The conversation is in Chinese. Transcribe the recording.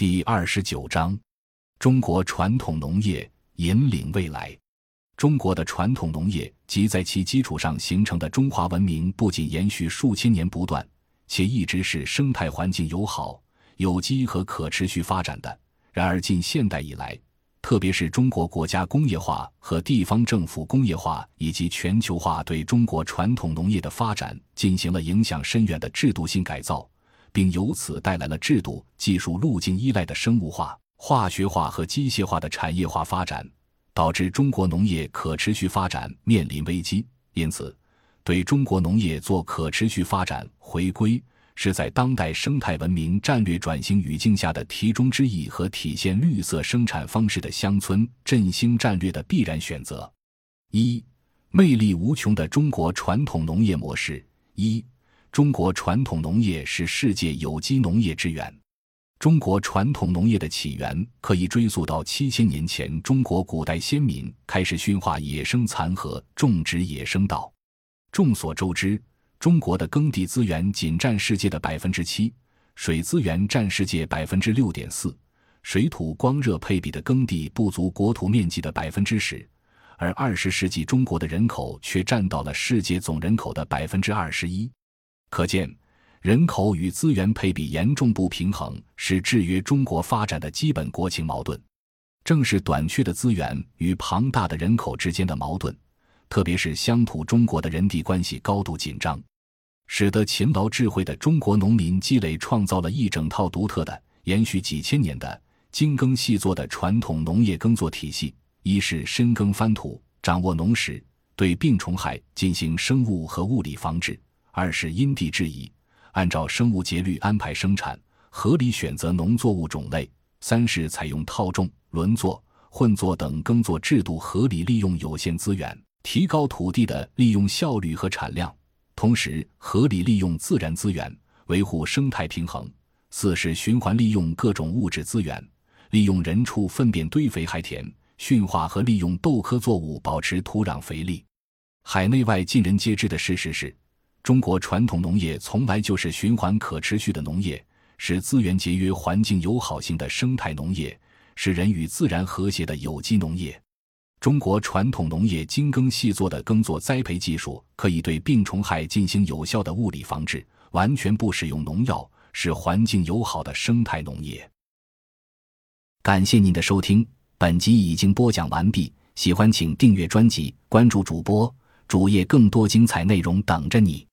第二十九章：中国传统农业引领未来。中国的传统农业及在其基础上形成的中华文明，不仅延续数千年不断，且一直是生态环境友好、有机和可持续发展的。然而，近现代以来，特别是中国国家工业化和地方政府工业化以及全球化，对中国传统农业的发展进行了影响深远的制度性改造，并由此带来了制度技术路径依赖的生物化、化学化和机械化的产业化发展，导致中国农业可持续发展面临危机。因此，对中国农业做可持续发展回归。是在当代生态文明战略转型语境下的题中之意和体现绿色生产方式的乡村振兴战略的必然选择。一、魅力无穷的中国传统农业模式。一、中国传统农业是世界有机农业之源。中国传统农业的起源可以追溯到七千年前，中国古代先民开始驯化野生蚕和，种植野生稻。众所周知。中国的耕地资源仅占世界的百分之七，水资源占世界百分之六点四，水土光热配比的耕地不足国土面积的百分之十，而二十世纪中国的人口却占到了世界总人口的百分之二十一，可见人口与资源配比严重不平衡是制约中国发展的基本国情矛盾。正是短缺的资源与庞大的人口之间的矛盾，特别是乡土中国的人地关系高度紧张。使得勤劳智慧的中国农民积累创造了一整套独特的、延续几千年的精耕细作的传统农业耕作体系。一是深耕翻土，掌握农时，对病虫害进行生物和物理防治；二是因地制宜，按照生物节律安排生产，合理选择农作物种类；三是采用套种、轮作、混作等耕作制度，合理利用有限资源，提高土地的利用效率和产量。同时，合理利用自然资源，维护生态平衡；四是循环利用各种物质资源，利用人畜粪便堆肥害田，驯化和利用豆科作物保持土壤肥力。海内外尽人皆知的事实是，中国传统农业从来就是循环可持续的农业，是资源节约、环境友好型的生态农业，是人与自然和谐的有机农业。中国传统农业精耕细作的耕作栽培技术，可以对病虫害进行有效的物理防治，完全不使用农药，是环境友好的生态农业。感谢您的收听，本集已经播讲完毕。喜欢请订阅专辑，关注主播主页，更多精彩内容等着你。